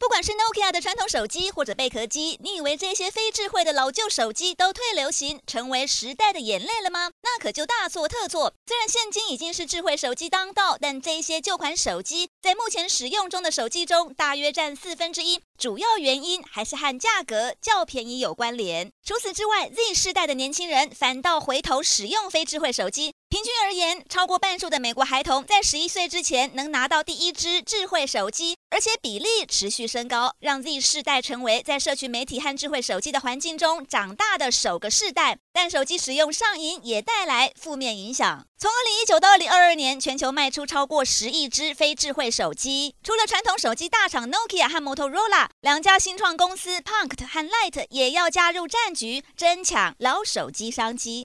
不管是 Nokia 的传统手机或者贝壳机，你以为这些非智慧的老旧手机都退流行，成为时代的眼泪了吗？那可就大错特错。虽然现今已经是智慧手机当道，但这些旧款手机在目前使用中的手机中，大约占四分之一。主要原因还是和价格较便宜有关联。除此之外，Z 世代的年轻人反倒回头使用非智慧手机。平均而言，超过半数的美国孩童在十一岁之前能拿到第一支智慧手机，而且比例持续升高，让 Z 世代成为在社群媒体和智慧手机的环境中长大的首个世代。但手机使用上瘾也带来负面影响。从二零一九到二零二二年，全球卖出超过十亿只非智慧手机。除了传统手机大厂 Nokia 和 Motorola，两家新创公司 Punkt 和 Light 也要加入战局，争抢老手机商机。